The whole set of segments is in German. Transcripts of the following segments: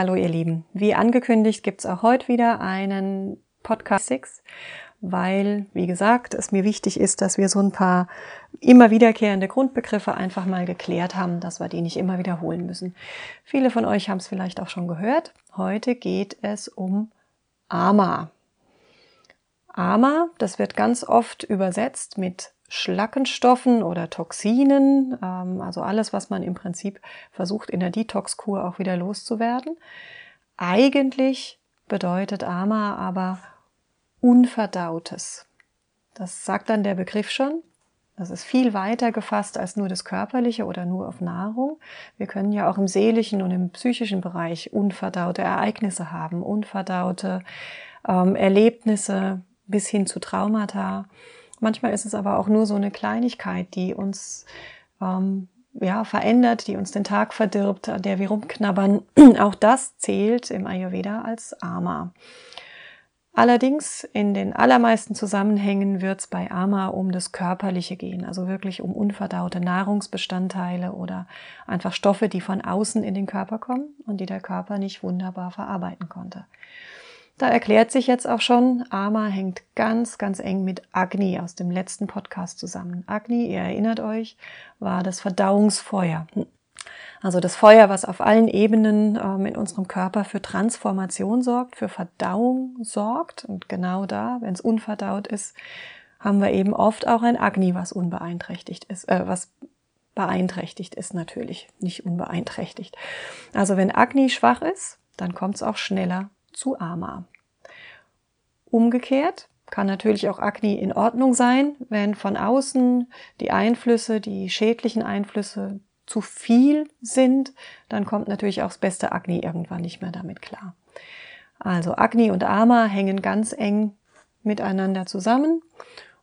Hallo ihr Lieben. Wie angekündigt gibt es auch heute wieder einen Podcast 6, weil, wie gesagt, es mir wichtig ist, dass wir so ein paar immer wiederkehrende Grundbegriffe einfach mal geklärt haben, dass wir die nicht immer wiederholen müssen. Viele von euch haben es vielleicht auch schon gehört. Heute geht es um Ama. Ama, das wird ganz oft übersetzt mit Schlackenstoffen oder Toxinen, ähm, also alles, was man im Prinzip versucht in der Detox-Kur auch wieder loszuwerden. Eigentlich bedeutet Ama aber Unverdautes. Das sagt dann der Begriff schon. Das ist viel weiter gefasst als nur das Körperliche oder nur auf Nahrung. Wir können ja auch im seelischen und im psychischen Bereich unverdaute Ereignisse haben, unverdaute ähm, Erlebnisse bis hin zu Traumata. Manchmal ist es aber auch nur so eine Kleinigkeit, die uns ähm, ja, verändert, die uns den Tag verdirbt, an der wir rumknabbern. Auch das zählt im Ayurveda als Ama. Allerdings in den allermeisten Zusammenhängen wird es bei Ama um das Körperliche gehen, also wirklich um unverdaute Nahrungsbestandteile oder einfach Stoffe, die von außen in den Körper kommen und die der Körper nicht wunderbar verarbeiten konnte. Da erklärt sich jetzt auch schon, Ama hängt ganz, ganz eng mit Agni aus dem letzten Podcast zusammen. Agni, ihr erinnert euch, war das Verdauungsfeuer. Also das Feuer, was auf allen Ebenen ähm, in unserem Körper für Transformation sorgt, für Verdauung sorgt. Und genau da, wenn es unverdaut ist, haben wir eben oft auch ein Agni, was unbeeinträchtigt ist, äh, was beeinträchtigt ist natürlich, nicht unbeeinträchtigt. Also wenn Agni schwach ist, dann kommt es auch schneller zu Ama. Umgekehrt kann natürlich auch Akne in Ordnung sein, wenn von außen die Einflüsse, die schädlichen Einflüsse zu viel sind, dann kommt natürlich auch das beste Akne irgendwann nicht mehr damit klar. Also Akne und Ama hängen ganz eng miteinander zusammen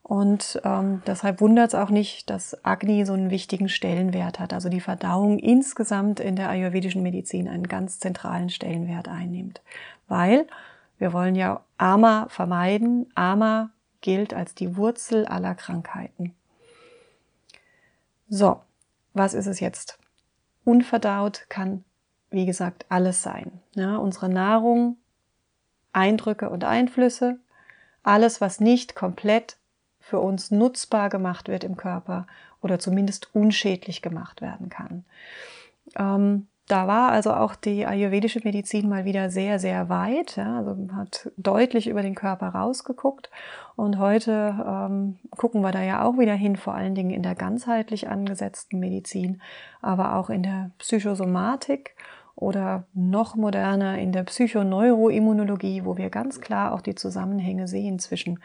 und ähm, deshalb wundert es auch nicht, dass Agni so einen wichtigen Stellenwert hat. Also die Verdauung insgesamt in der ayurvedischen Medizin einen ganz zentralen Stellenwert einnimmt. Weil wir wollen ja Ama vermeiden. Ama gilt als die Wurzel aller Krankheiten. So, was ist es jetzt? Unverdaut kann, wie gesagt, alles sein. Ja, unsere Nahrung, Eindrücke und Einflüsse, alles, was nicht komplett für uns nutzbar gemacht wird im Körper oder zumindest unschädlich gemacht werden kann. Ähm, da war also auch die ayurvedische Medizin mal wieder sehr, sehr weit. Ja, also hat deutlich über den Körper rausgeguckt. Und heute ähm, gucken wir da ja auch wieder hin, vor allen Dingen in der ganzheitlich angesetzten Medizin, aber auch in der Psychosomatik oder noch moderner in der Psychoneuroimmunologie, wo wir ganz klar auch die Zusammenhänge sehen zwischen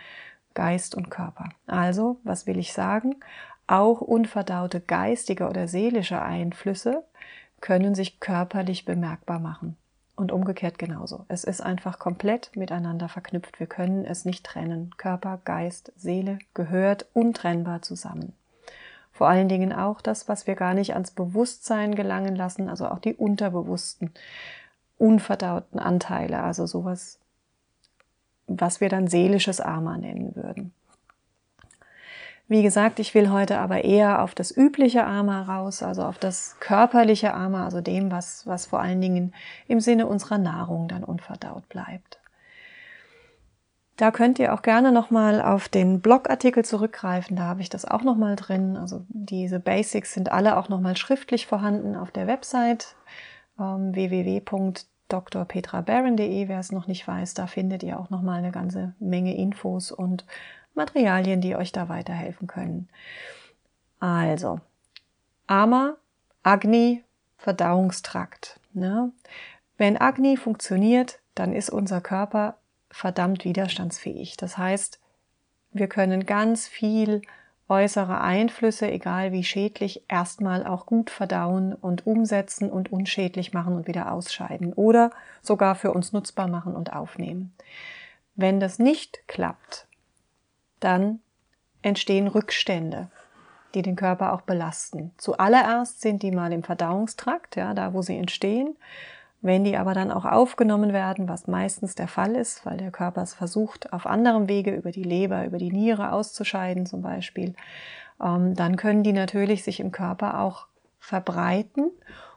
Geist und Körper. Also, was will ich sagen? Auch unverdaute geistige oder seelische Einflüsse können sich körperlich bemerkbar machen. Und umgekehrt genauso. Es ist einfach komplett miteinander verknüpft. Wir können es nicht trennen. Körper, Geist, Seele gehört untrennbar zusammen. Vor allen Dingen auch das, was wir gar nicht ans Bewusstsein gelangen lassen, also auch die unterbewussten, unverdauten Anteile, also sowas was wir dann seelisches Ama nennen würden. Wie gesagt, ich will heute aber eher auf das übliche Ama raus, also auf das körperliche Ama, also dem, was, was vor allen Dingen im Sinne unserer Nahrung dann unverdaut bleibt. Da könnt ihr auch gerne nochmal auf den Blogartikel zurückgreifen, da habe ich das auch nochmal drin. Also diese Basics sind alle auch nochmal schriftlich vorhanden auf der Website ähm, www.drpetrabaron.de, wer es noch nicht weiß, da findet ihr auch nochmal eine ganze Menge Infos und Materialien, die euch da weiterhelfen können. Also, Ama, Agni, Verdauungstrakt. Ne? Wenn Agni funktioniert, dann ist unser Körper verdammt widerstandsfähig. Das heißt, wir können ganz viel äußere Einflüsse, egal wie schädlich, erstmal auch gut verdauen und umsetzen und unschädlich machen und wieder ausscheiden oder sogar für uns nutzbar machen und aufnehmen. Wenn das nicht klappt, dann entstehen Rückstände, die den Körper auch belasten. Zuallererst sind die mal im Verdauungstrakt, ja, da wo sie entstehen. Wenn die aber dann auch aufgenommen werden, was meistens der Fall ist, weil der Körper es versucht, auf anderem Wege über die Leber, über die Niere auszuscheiden zum Beispiel, ähm, dann können die natürlich sich im Körper auch verbreiten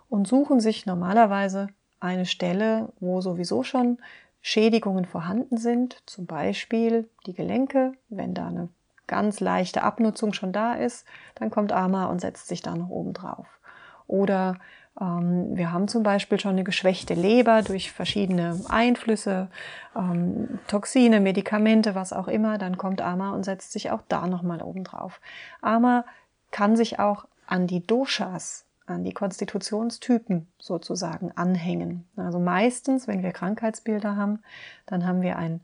und suchen sich normalerweise eine Stelle, wo sowieso schon Schädigungen vorhanden sind, zum Beispiel die Gelenke, wenn da eine ganz leichte Abnutzung schon da ist, dann kommt Ama und setzt sich da noch oben drauf. Oder ähm, wir haben zum Beispiel schon eine geschwächte Leber durch verschiedene Einflüsse, ähm, Toxine, Medikamente, was auch immer. Dann kommt Ama und setzt sich auch da nochmal oben drauf. Ama kann sich auch an die Doshas, an die Konstitutionstypen sozusagen anhängen. Also meistens, wenn wir Krankheitsbilder haben, dann haben wir ein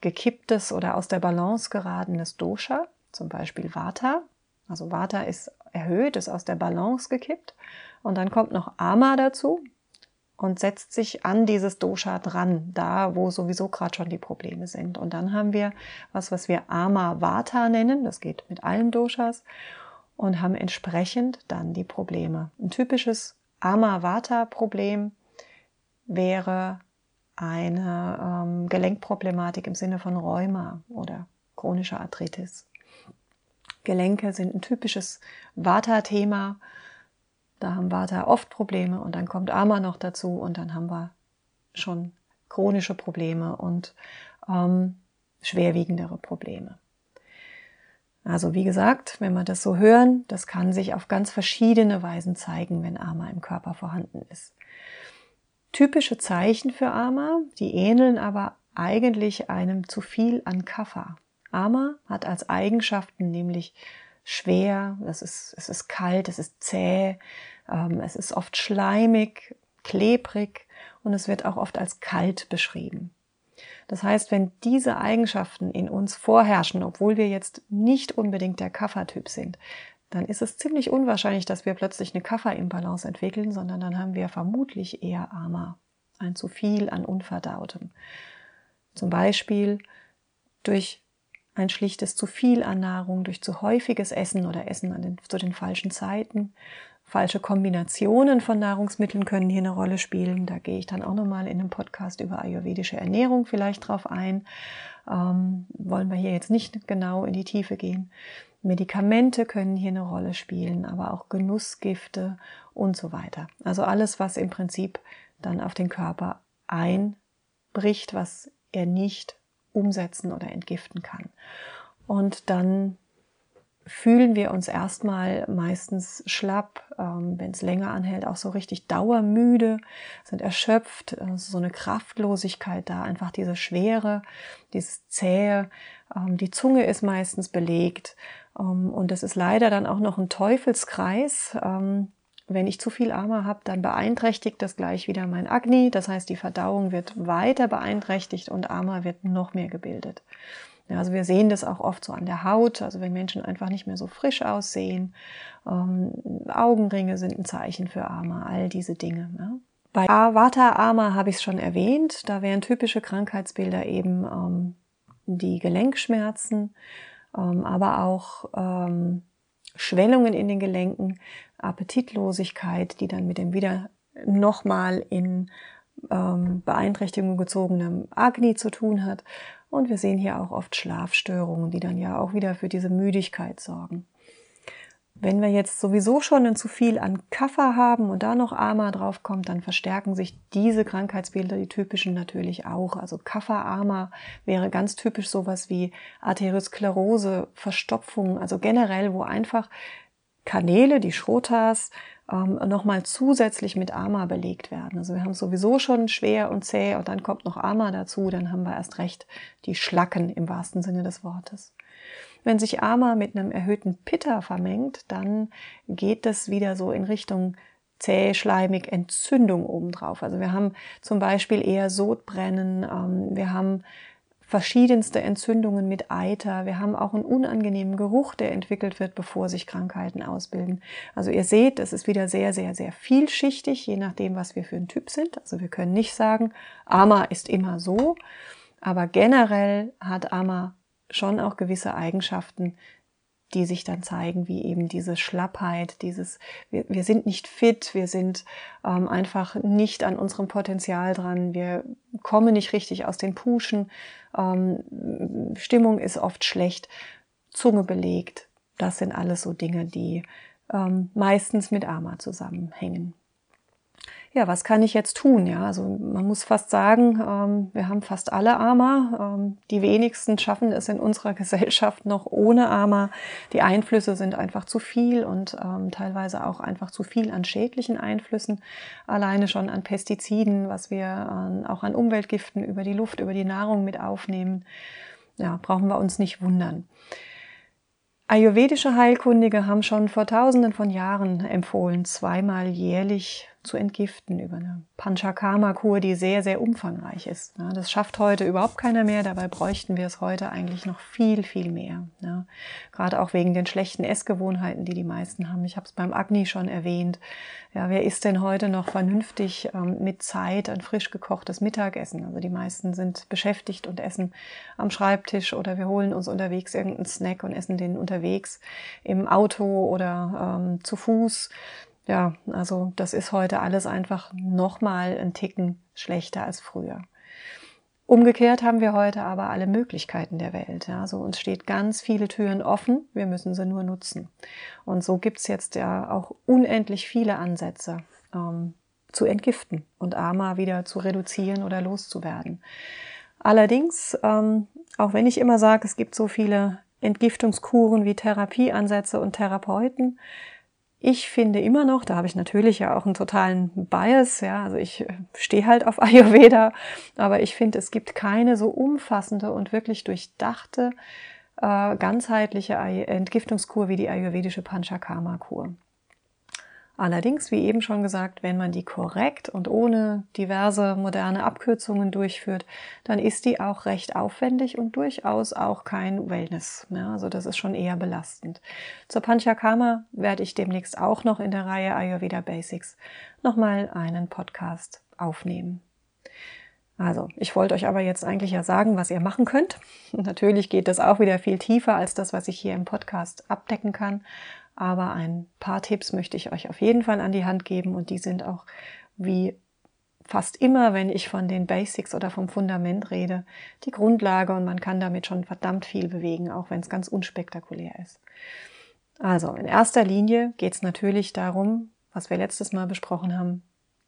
gekipptes oder aus der Balance geratenes Dosha, zum Beispiel Vata. Also Vata ist erhöht, ist aus der Balance gekippt. Und dann kommt noch Ama dazu und setzt sich an dieses Dosha dran, da wo sowieso gerade schon die Probleme sind. Und dann haben wir was, was wir Ama Vata nennen, das geht mit allen Doshas, und haben entsprechend dann die Probleme. Ein typisches Ama Vata Problem wäre eine ähm, Gelenkproblematik im Sinne von Rheuma oder chronischer Arthritis. Gelenke sind ein typisches Vata-Thema da haben Vata oft Probleme und dann kommt Ama noch dazu und dann haben wir schon chronische Probleme und ähm, schwerwiegendere Probleme. Also wie gesagt, wenn wir das so hören, das kann sich auf ganz verschiedene Weisen zeigen, wenn Ama im Körper vorhanden ist. Typische Zeichen für Ama, die ähneln aber eigentlich einem zu viel an Kapha. Ama hat als Eigenschaften nämlich schwer, es ist, es ist kalt, es ist zäh, ähm, es ist oft schleimig, klebrig und es wird auch oft als kalt beschrieben. Das heißt, wenn diese Eigenschaften in uns vorherrschen, obwohl wir jetzt nicht unbedingt der Kaffertyp sind, dann ist es ziemlich unwahrscheinlich, dass wir plötzlich eine Kafferimbalance entwickeln, sondern dann haben wir vermutlich eher Ama, ein zu viel an Unverdautem. Zum Beispiel durch ein schlichtes zu viel an Nahrung durch zu häufiges Essen oder Essen den, zu den falschen Zeiten. Falsche Kombinationen von Nahrungsmitteln können hier eine Rolle spielen. Da gehe ich dann auch nochmal in einem Podcast über ayurvedische Ernährung vielleicht drauf ein. Ähm, wollen wir hier jetzt nicht genau in die Tiefe gehen. Medikamente können hier eine Rolle spielen, aber auch Genussgifte und so weiter. Also alles, was im Prinzip dann auf den Körper einbricht, was er nicht umsetzen oder entgiften kann. Und dann fühlen wir uns erstmal meistens schlapp, ähm, wenn es länger anhält, auch so richtig dauermüde, sind erschöpft, äh, so eine Kraftlosigkeit da, einfach diese Schwere, dieses Zähe. Ähm, die Zunge ist meistens belegt ähm, und es ist leider dann auch noch ein Teufelskreis. Ähm, wenn ich zu viel Ama habe, dann beeinträchtigt das gleich wieder mein Agni. Das heißt, die Verdauung wird weiter beeinträchtigt und Ama wird noch mehr gebildet. Ja, also wir sehen das auch oft so an der Haut, also wenn Menschen einfach nicht mehr so frisch aussehen. Ähm, Augenringe sind ein Zeichen für Ama, all diese Dinge. Ja. Bei Vata Ama habe ich es schon erwähnt, da wären typische Krankheitsbilder eben ähm, die Gelenkschmerzen, ähm, aber auch ähm, Schwellungen in den Gelenken, Appetitlosigkeit, die dann mit dem wieder nochmal in ähm, Beeinträchtigung gezogenem Agni zu tun hat Und wir sehen hier auch oft Schlafstörungen, die dann ja auch wieder für diese Müdigkeit sorgen. Wenn wir jetzt sowieso schon zu viel an Kaffer haben und da noch AMA draufkommt, dann verstärken sich diese Krankheitsbilder, die typischen natürlich auch. Also Kaffer-AMA wäre ganz typisch sowas wie Arteriosklerose, Verstopfung, also generell, wo einfach Kanäle, die Schrotas, ähm, nochmal zusätzlich mit AMA belegt werden. Also wir haben sowieso schon schwer und zäh und dann kommt noch AMA dazu, dann haben wir erst recht die Schlacken im wahrsten Sinne des Wortes. Wenn sich Ama mit einem erhöhten Pitta vermengt, dann geht das wieder so in Richtung zäh, schleimig, Entzündung obendrauf. Also wir haben zum Beispiel eher Sodbrennen, ähm, wir haben verschiedenste Entzündungen mit Eiter. Wir haben auch einen unangenehmen Geruch, der entwickelt wird, bevor sich Krankheiten ausbilden. Also ihr seht, es ist wieder sehr, sehr, sehr vielschichtig, je nachdem, was wir für ein Typ sind. Also wir können nicht sagen, Ama ist immer so, aber generell hat Ama schon auch gewisse Eigenschaften, die sich dann zeigen, wie eben diese Schlappheit, dieses, wir, wir sind nicht fit, wir sind ähm, einfach nicht an unserem Potenzial dran, wir kommen nicht richtig aus den Puschen, ähm, Stimmung ist oft schlecht, Zunge belegt. Das sind alles so Dinge, die ähm, meistens mit Ama zusammenhängen ja, was kann ich jetzt tun? Ja, also man muss fast sagen, ähm, wir haben fast alle AMA. Ähm, die wenigsten schaffen es in unserer Gesellschaft noch ohne AMA. Die Einflüsse sind einfach zu viel und ähm, teilweise auch einfach zu viel an schädlichen Einflüssen. Alleine schon an Pestiziden, was wir äh, auch an Umweltgiften über die Luft, über die Nahrung mit aufnehmen. Ja, brauchen wir uns nicht wundern. Ayurvedische Heilkundige haben schon vor tausenden von Jahren empfohlen, zweimal jährlich zu entgiften über eine Panchakarma-Kur, die sehr, sehr umfangreich ist. Das schafft heute überhaupt keiner mehr, dabei bräuchten wir es heute eigentlich noch viel, viel mehr. Gerade auch wegen den schlechten Essgewohnheiten, die die meisten haben. Ich habe es beim Agni schon erwähnt. Ja, wer isst denn heute noch vernünftig ähm, mit Zeit ein frisch gekochtes Mittagessen? Also die meisten sind beschäftigt und essen am Schreibtisch oder wir holen uns unterwegs irgendeinen Snack und essen den unterwegs im Auto oder ähm, zu Fuß ja, also das ist heute alles einfach nochmal ein Ticken schlechter als früher. Umgekehrt haben wir heute aber alle Möglichkeiten der Welt. Also uns steht ganz viele Türen offen, wir müssen sie nur nutzen. Und so gibt's jetzt ja auch unendlich viele Ansätze ähm, zu entgiften und AMA wieder zu reduzieren oder loszuwerden. Allerdings, ähm, auch wenn ich immer sage, es gibt so viele Entgiftungskuren wie Therapieansätze und Therapeuten, ich finde immer noch, da habe ich natürlich ja auch einen totalen Bias, ja, also ich äh, stehe halt auf Ayurveda, aber ich finde, es gibt keine so umfassende und wirklich durchdachte, äh, ganzheitliche Entgiftungskur wie die ayurvedische Panchakarma-Kur. Allerdings, wie eben schon gesagt, wenn man die korrekt und ohne diverse moderne Abkürzungen durchführt, dann ist die auch recht aufwendig und durchaus auch kein Wellness. Ja, also das ist schon eher belastend. Zur Panchakarma werde ich demnächst auch noch in der Reihe Ayurveda Basics nochmal einen Podcast aufnehmen. Also, ich wollte euch aber jetzt eigentlich ja sagen, was ihr machen könnt. natürlich geht das auch wieder viel tiefer als das, was ich hier im Podcast abdecken kann. Aber ein paar Tipps möchte ich euch auf jeden Fall an die Hand geben und die sind auch wie fast immer, wenn ich von den Basics oder vom Fundament rede, die Grundlage und man kann damit schon verdammt viel bewegen, auch wenn es ganz unspektakulär ist. Also in erster Linie geht es natürlich darum, was wir letztes Mal besprochen haben,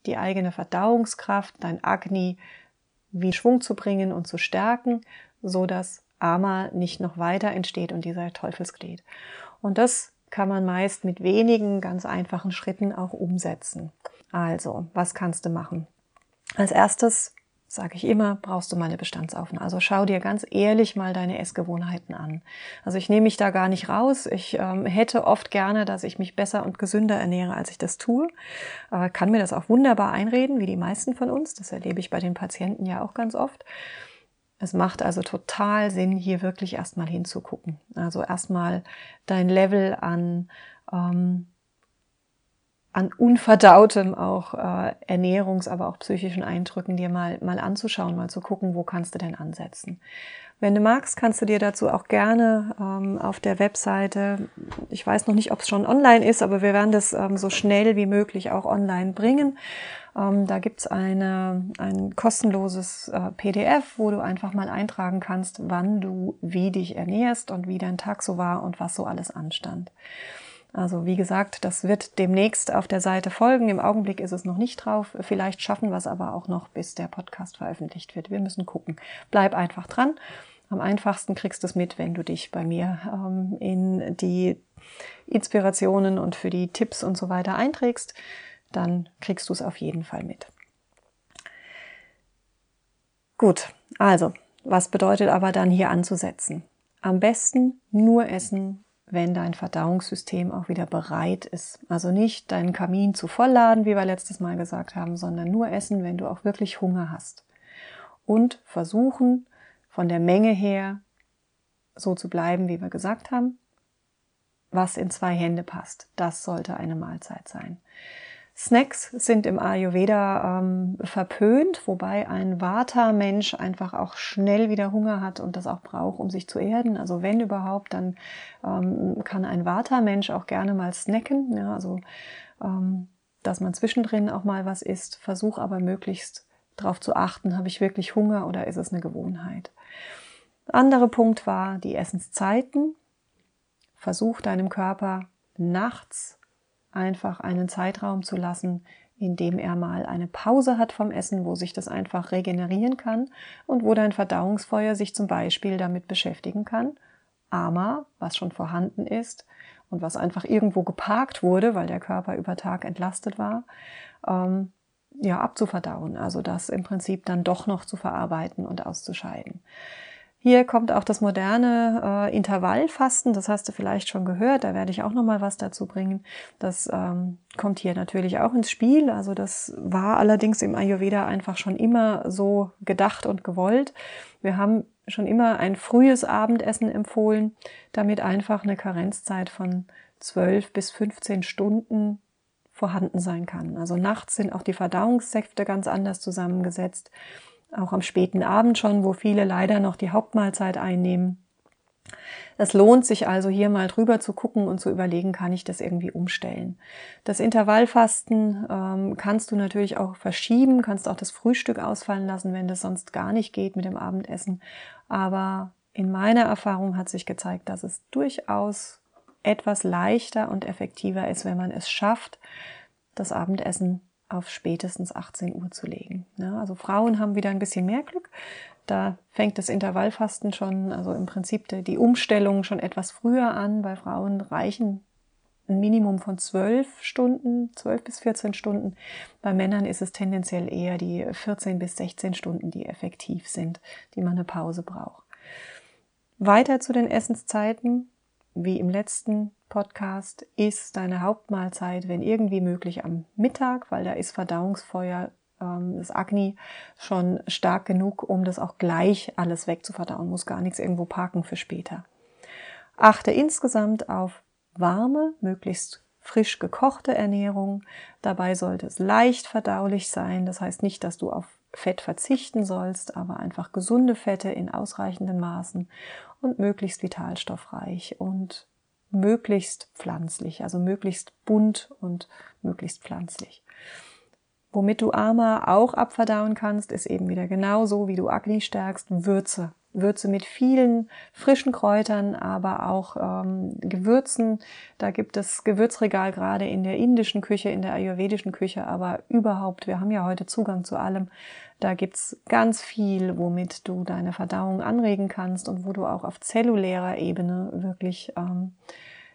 die eigene Verdauungskraft, dein Agni, wie Schwung zu bringen und zu stärken, so dass Ama nicht noch weiter entsteht und dieser Teufelsglied. Und das kann man meist mit wenigen ganz einfachen Schritten auch umsetzen. Also, was kannst du machen? Als erstes sage ich immer, brauchst du mal eine Bestandsaufnahme. Also schau dir ganz ehrlich mal deine Essgewohnheiten an. Also ich nehme mich da gar nicht raus. Ich ähm, hätte oft gerne, dass ich mich besser und gesünder ernähre, als ich das tue. Äh, kann mir das auch wunderbar einreden, wie die meisten von uns. Das erlebe ich bei den Patienten ja auch ganz oft. Es macht also total Sinn, hier wirklich erstmal hinzugucken. Also erstmal dein Level an ähm, an unverdautem auch äh, Ernährungs-, aber auch psychischen Eindrücken dir mal, mal anzuschauen, mal zu gucken, wo kannst du denn ansetzen. Wenn du magst, kannst du dir dazu auch gerne ähm, auf der Webseite, ich weiß noch nicht, ob es schon online ist, aber wir werden das ähm, so schnell wie möglich auch online bringen. Ähm, da gibt's eine, ein kostenloses äh, PDF, wo du einfach mal eintragen kannst, wann du wie dich ernährst und wie dein Tag so war und was so alles anstand. Also wie gesagt, das wird demnächst auf der Seite folgen. Im Augenblick ist es noch nicht drauf. Vielleicht schaffen wir es aber auch noch, bis der Podcast veröffentlicht wird. Wir müssen gucken. Bleib einfach dran. Am einfachsten kriegst du es mit, wenn du dich bei mir ähm, in die Inspirationen und für die Tipps und so weiter einträgst. Dann kriegst du es auf jeden Fall mit. Gut, also, was bedeutet aber dann hier anzusetzen? Am besten nur essen, wenn dein Verdauungssystem auch wieder bereit ist. Also nicht deinen Kamin zu vollladen, wie wir letztes Mal gesagt haben, sondern nur essen, wenn du auch wirklich Hunger hast. Und versuchen, von der Menge her so zu bleiben, wie wir gesagt haben, was in zwei Hände passt. Das sollte eine Mahlzeit sein. Snacks sind im Ayurveda ähm, verpönt, wobei ein Vata-Mensch einfach auch schnell wieder Hunger hat und das auch braucht, um sich zu erden. Also wenn überhaupt, dann ähm, kann ein Vata-Mensch auch gerne mal snacken. Ja, also ähm, dass man zwischendrin auch mal was isst. Versuch aber möglichst darauf zu achten, habe ich wirklich Hunger oder ist es eine Gewohnheit. Andere Punkt war die Essenszeiten. Versuch deinem Körper nachts einfach einen Zeitraum zu lassen, in dem er mal eine Pause hat vom Essen, wo sich das einfach regenerieren kann und wo dein Verdauungsfeuer sich zum Beispiel damit beschäftigen kann, Ama, was schon vorhanden ist und was einfach irgendwo geparkt wurde, weil der Körper über Tag entlastet war, ähm, ja, abzuverdauen. Also das im Prinzip dann doch noch zu verarbeiten und auszuscheiden. Hier kommt auch das moderne äh, Intervallfasten, das hast du vielleicht schon gehört, da werde ich auch noch mal was dazu bringen. Das ähm, kommt hier natürlich auch ins Spiel, also das war allerdings im Ayurveda einfach schon immer so gedacht und gewollt. Wir haben schon immer ein frühes Abendessen empfohlen, damit einfach eine Karenzzeit von 12 bis 15 Stunden vorhanden sein kann. Also nachts sind auch die Verdauungssäfte ganz anders zusammengesetzt auch am späten Abend schon, wo viele leider noch die Hauptmahlzeit einnehmen. Es lohnt sich also hier mal drüber zu gucken und zu überlegen, kann ich das irgendwie umstellen. Das Intervallfasten ähm, kannst du natürlich auch verschieben, kannst auch das Frühstück ausfallen lassen, wenn das sonst gar nicht geht mit dem Abendessen. Aber in meiner Erfahrung hat sich gezeigt, dass es durchaus etwas leichter und effektiver ist, wenn man es schafft, das Abendessen auf spätestens 18 Uhr zu legen. Ja, also Frauen haben wieder ein bisschen mehr Glück. Da fängt das Intervallfasten schon, also im Prinzip die Umstellung schon etwas früher an. Bei Frauen reichen ein Minimum von zwölf Stunden, zwölf bis 14 Stunden. Bei Männern ist es tendenziell eher die 14 bis 16 Stunden, die effektiv sind, die man eine Pause braucht. Weiter zu den Essenszeiten, wie im letzten Podcast, ist deine Hauptmahlzeit, wenn irgendwie möglich, am Mittag, weil da ist Verdauungsfeuer, ähm, das Agni, schon stark genug, um das auch gleich alles wegzuverdauen, muss gar nichts irgendwo parken für später. Achte insgesamt auf warme, möglichst frisch gekochte Ernährung. Dabei sollte es leicht verdaulich sein. Das heißt nicht, dass du auf Fett verzichten sollst, aber einfach gesunde Fette in ausreichenden Maßen und möglichst vitalstoffreich und möglichst pflanzlich, also möglichst bunt und möglichst pflanzlich. Womit du Ama auch abverdauen kannst, ist eben wieder genauso, wie du Agni stärkst, Würze. Würze mit vielen frischen Kräutern, aber auch ähm, Gewürzen. Da gibt es Gewürzregal gerade in der indischen Küche, in der ayurvedischen Küche, aber überhaupt, wir haben ja heute Zugang zu allem. Da gibt's ganz viel, womit du deine Verdauung anregen kannst und wo du auch auf zellulärer Ebene wirklich ähm,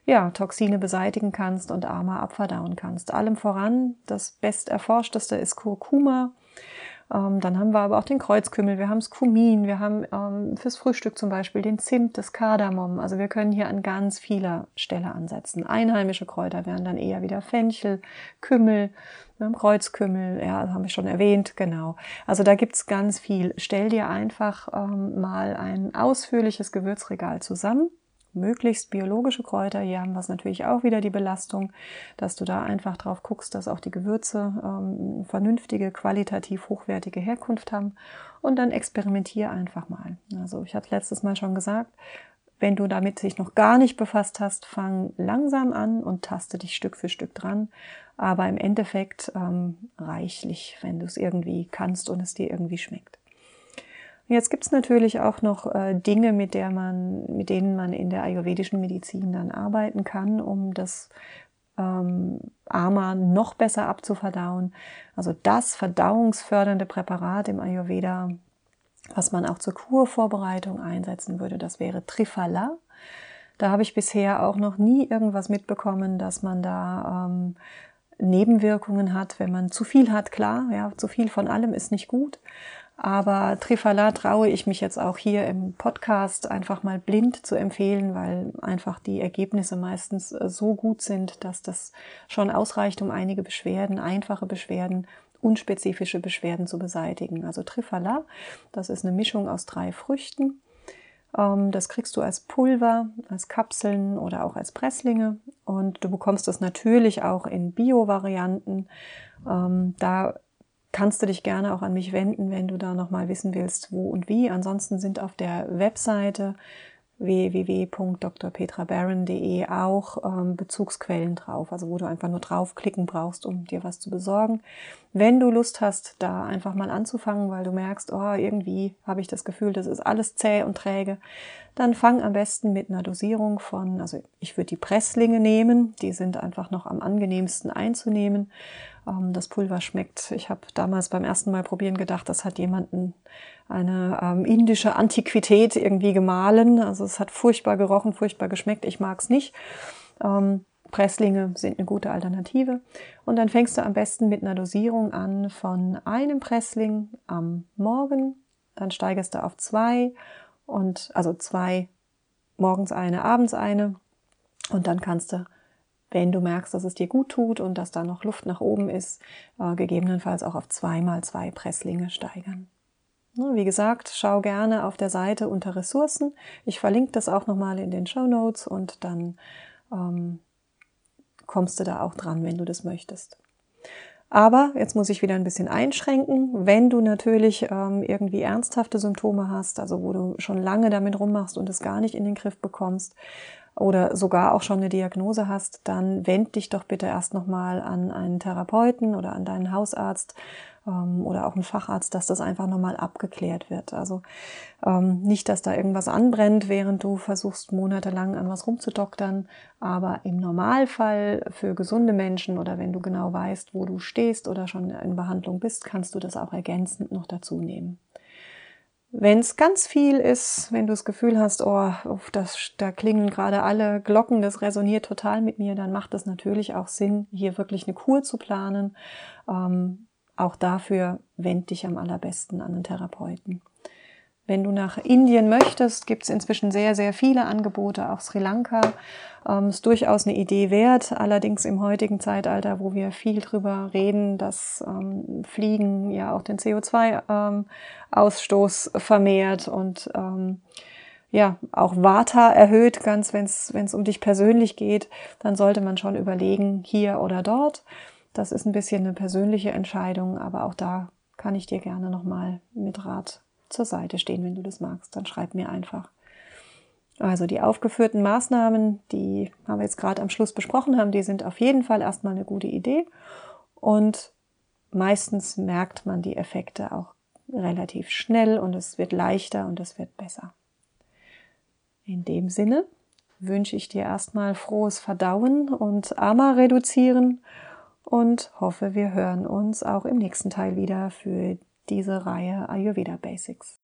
ja, Toxine beseitigen kannst und Ama abverdauen kannst. Allem voran, das best erforschteste ist Kurkuma. Ähm, dann haben wir aber auch den Kreuzkümmel, wir haben das Kumin, wir haben ähm, fürs Frühstück zum Beispiel den Zimt, das Kardamom. Also wir können hier an ganz vieler Stelle ansetzen. Einheimische Kräuter wären dann eher wieder Fenchel, Kümmel, ne, Kreuzkümmel, ja, habe ich schon erwähnt, genau. Also da gibt's ganz viel. Stell dir einfach ähm, mal ein ausführliches Gewürzregal zusammen möglichst biologische Kräuter. Hier haben wir es natürlich auch wieder die Belastung, dass du da einfach drauf guckst, dass auch die Gewürze ähm, vernünftige, qualitativ hochwertige Herkunft haben. Und dann experimentier einfach mal. Also ich hatte letztes Mal schon gesagt, wenn du damit dich noch gar nicht befasst hast, fang langsam an und taste dich Stück für Stück dran. Aber im Endeffekt ähm, reichlich, wenn du es irgendwie kannst und es dir irgendwie schmeckt. Jetzt gibt es natürlich auch noch äh, Dinge, mit, der man, mit denen man in der ayurvedischen Medizin dann arbeiten kann, um das ähm, Ama noch besser abzuverdauen. Also das verdauungsfördernde Präparat im Ayurveda, was man auch zur Kurvorbereitung einsetzen würde, das wäre Triphala. Da habe ich bisher auch noch nie irgendwas mitbekommen, dass man da ähm, Nebenwirkungen hat, wenn man zu viel hat, klar, ja, zu viel von allem ist nicht gut. Aber Trifala traue ich mich jetzt auch hier im Podcast einfach mal blind zu empfehlen, weil einfach die Ergebnisse meistens äh, so gut sind, dass das schon ausreicht, um einige Beschwerden, einfache Beschwerden, unspezifische Beschwerden zu beseitigen. Also Trifala, das ist eine Mischung aus drei Früchten. Ähm, das kriegst du als Pulver, als Kapseln oder auch als Presslinge. Und du bekommst das natürlich auch in Bio-Varianten. Ähm, da kannst du dich gerne auch an mich wenden, wenn du da nochmal wissen willst, wo und wie. Ansonsten sind auf der Webseite www.drpetrabaron.de auch ähm, Bezugsquellen drauf, also wo du einfach nur draufklicken brauchst, um dir was zu besorgen. Wenn du Lust hast, da einfach mal anzufangen, weil du merkst, oh, irgendwie habe ich das Gefühl, das ist alles zäh und träge, dann fang am besten mit einer Dosierung von, also ich würde die Presslinge nehmen, die sind einfach noch am angenehmsten einzunehmen ähm, das Pulver schmeckt. Ich habe damals beim ersten Mal probieren gedacht, das hat jemanden eine ähm, indische Antiquität irgendwie gemahlen. Also es hat furchtbar gerochen, furchtbar geschmeckt. Ich mag es nicht. Ähm, Presslinge sind eine gute Alternative. Und dann fängst du am besten mit einer Dosierung an von einem Pressling am Morgen. Dann steigerst du auf zwei und also zwei morgens eine, abends eine. Und dann kannst du wenn du merkst, dass es dir gut tut und dass da noch Luft nach oben ist, äh, gegebenenfalls auch auf zweimal zwei Presslinge steigern. Wie gesagt, schau gerne auf der Seite unter Ressourcen. Ich verlinke das auch nochmal in den Show Notes und dann ähm, kommst du da auch dran, wenn du das möchtest. Aber jetzt muss ich wieder ein bisschen einschränken. Wenn du natürlich ähm, irgendwie ernsthafte Symptome hast, also wo du schon lange damit rummachst und es gar nicht in den Griff bekommst, oder sogar auch schon eine Diagnose hast, dann wend dich doch bitte erst nochmal an einen Therapeuten oder an deinen Hausarzt ähm, oder auch einen Facharzt, dass das einfach nochmal abgeklärt wird. Also ähm, nicht, dass da irgendwas anbrennt, während du versuchst monatelang an was rumzudoktern, aber im Normalfall für gesunde Menschen oder wenn du genau weißt, wo du stehst oder schon in Behandlung bist, kannst du das auch ergänzend noch dazu nehmen. Wenn es ganz viel ist, wenn du das Gefühl hast, oh, das, da klingen gerade alle Glocken, das resoniert total mit mir, dann macht es natürlich auch Sinn, hier wirklich eine Kur zu planen. Ähm, auch dafür wend dich am allerbesten an einen Therapeuten. Wenn du nach Indien möchtest, gibt es inzwischen sehr, sehr viele Angebote, auch Sri Lanka. Ähm, ist durchaus eine Idee wert. Allerdings im heutigen Zeitalter, wo wir viel drüber reden, dass ähm, Fliegen ja auch den CO2-Ausstoß ähm, vermehrt und ähm, ja, auch Vata erhöht, ganz wenn es um dich persönlich geht, dann sollte man schon überlegen, hier oder dort. Das ist ein bisschen eine persönliche Entscheidung, aber auch da kann ich dir gerne nochmal mit Rat zur Seite stehen, wenn du das magst. Dann schreib mir einfach. Also die aufgeführten Maßnahmen, die haben wir jetzt gerade am Schluss besprochen haben, die sind auf jeden Fall erstmal eine gute Idee. Und meistens merkt man die Effekte auch relativ schnell und es wird leichter und es wird besser. In dem Sinne wünsche ich dir erstmal frohes Verdauen und Ama reduzieren und hoffe, wir hören uns auch im nächsten Teil wieder für diese Reihe Ayurveda Basics.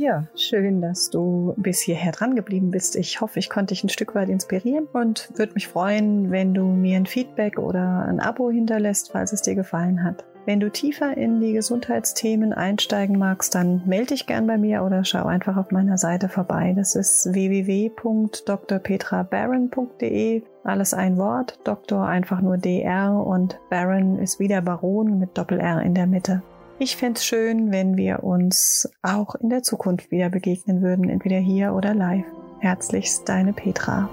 Ja, schön, dass du bis hierher dran geblieben bist. Ich hoffe, ich konnte dich ein Stück weit inspirieren und würde mich freuen, wenn du mir ein Feedback oder ein Abo hinterlässt, falls es dir gefallen hat. Wenn du tiefer in die Gesundheitsthemen einsteigen magst, dann melde dich gern bei mir oder schau einfach auf meiner Seite vorbei. Das ist www.drpetrabaron.de. Alles ein Wort, Doktor einfach nur DR und Baron ist wieder Baron mit Doppel R in der Mitte. Ich fände es schön, wenn wir uns auch in der Zukunft wieder begegnen würden, entweder hier oder live. Herzlichst deine Petra.